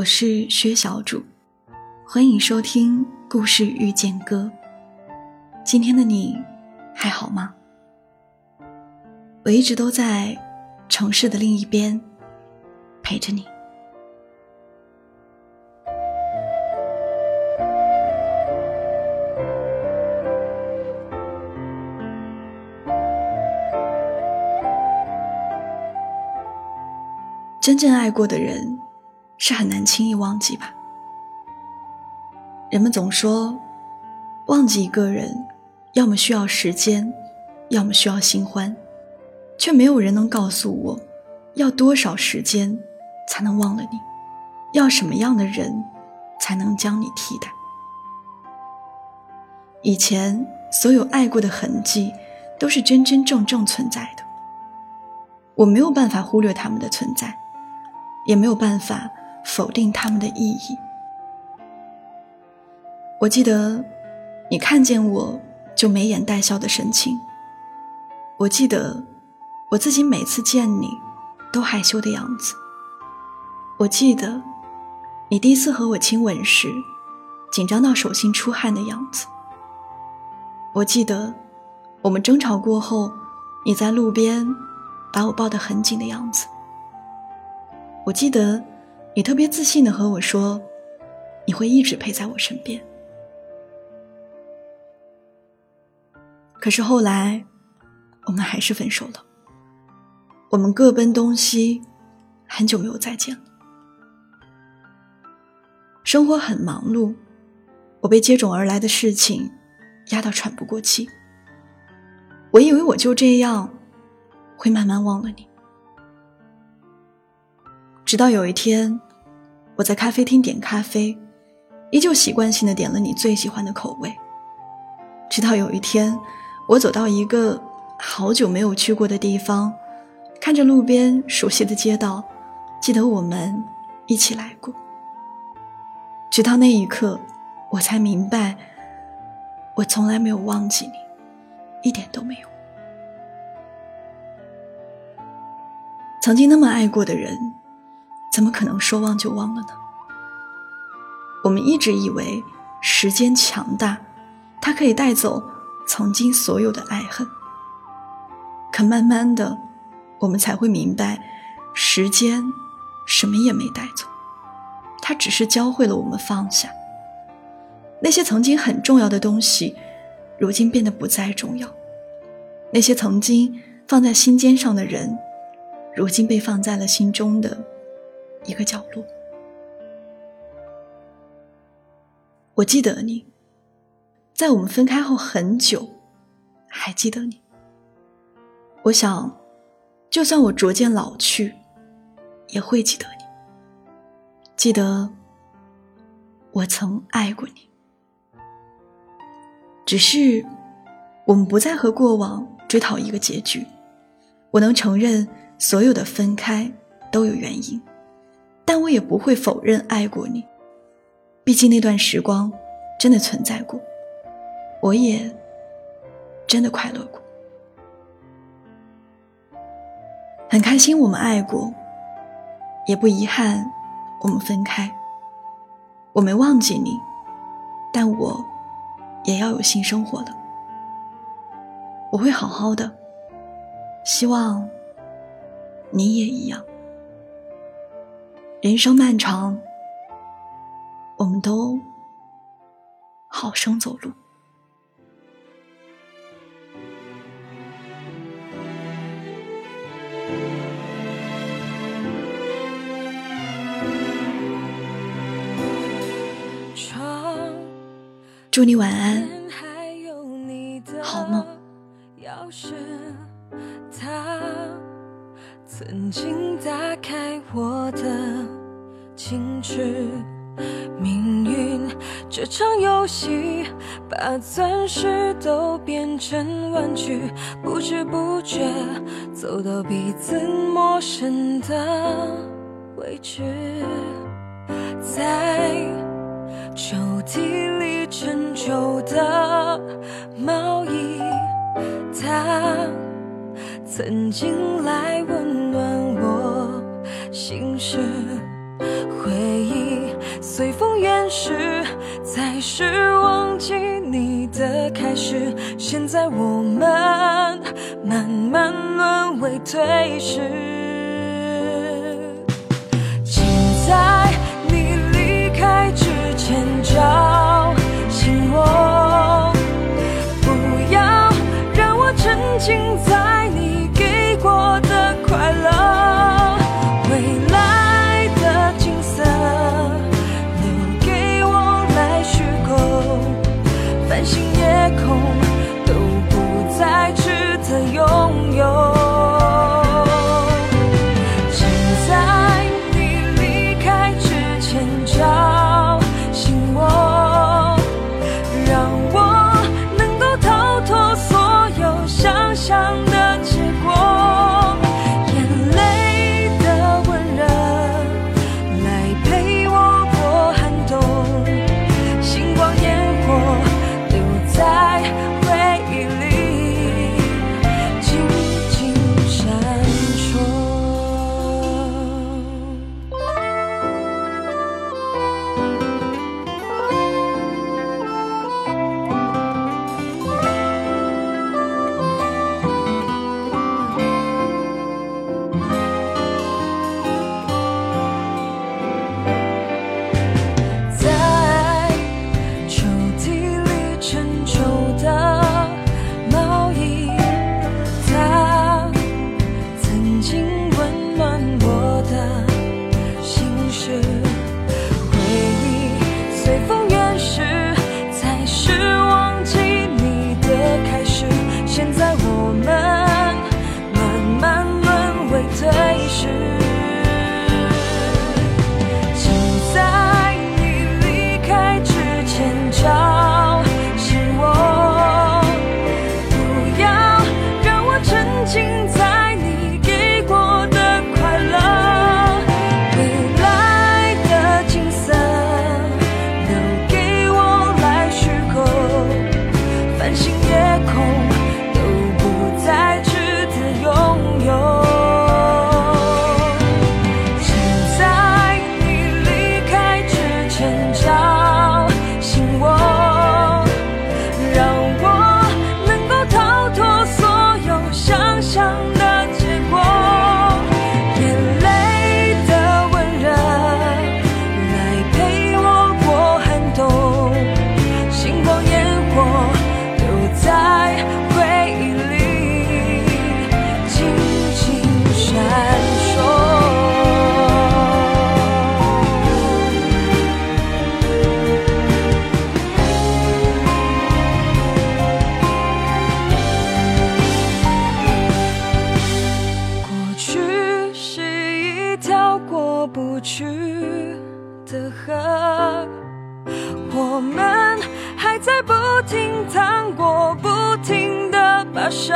我是薛小主，欢迎收听故事遇见歌。今天的你还好吗？我一直都在城市的另一边陪着你。真正爱过的人，是很难轻易忘记吧？人们总说，忘记一个人，要么需要时间，要么需要新欢，却没有人能告诉我，要多少时间才能忘了你？要什么样的人，才能将你替代？以前所有爱过的痕迹，都是真真正正存在的，我没有办法忽略他们的存在。也没有办法否定他们的意义。我记得，你看见我就眉眼带笑的神情。我记得，我自己每次见你，都害羞的样子。我记得，你第一次和我亲吻时，紧张到手心出汗的样子。我记得，我们争吵过后，你在路边把我抱得很紧的样子。我记得，你特别自信的和我说，你会一直陪在我身边。可是后来，我们还是分手了。我们各奔东西，很久没有再见了。生活很忙碌，我被接踵而来的事情压到喘不过气。我以为我就这样，会慢慢忘了你。直到有一天，我在咖啡厅点咖啡，依旧习惯性的点了你最喜欢的口味。直到有一天，我走到一个好久没有去过的地方，看着路边熟悉的街道，记得我们一起来过。直到那一刻，我才明白，我从来没有忘记你，一点都没有。曾经那么爱过的人。怎么可能说忘就忘了呢？我们一直以为时间强大，它可以带走曾经所有的爱恨。可慢慢的，我们才会明白，时间什么也没带走，它只是教会了我们放下。那些曾经很重要的东西，如今变得不再重要；那些曾经放在心尖上的人，如今被放在了心中的。一个角落，我记得你，在我们分开后很久，还记得你。我想，就算我逐渐老去，也会记得你，记得我曾爱过你。只是，我们不再和过往追讨一个结局。我能承认，所有的分开都有原因。但我也不会否认爱过你，毕竟那段时光真的存在过，我也真的快乐过，很开心我们爱过，也不遗憾我们分开。我没忘记你，但我也要有新生活了。我会好好的，希望你也一样。人生漫长，我们都好生走路。祝你晚安，好梦。曾经打开我的矜持，命运这场游戏把钻石都变成玩具，不知不觉走到彼此陌生的位置，在抽屉里陈旧的毛衣，它。曾经来温暖我心事，回忆随风远逝才是忘记你的开始现在我们慢慢沦为推迟不停趟过不停的跋涉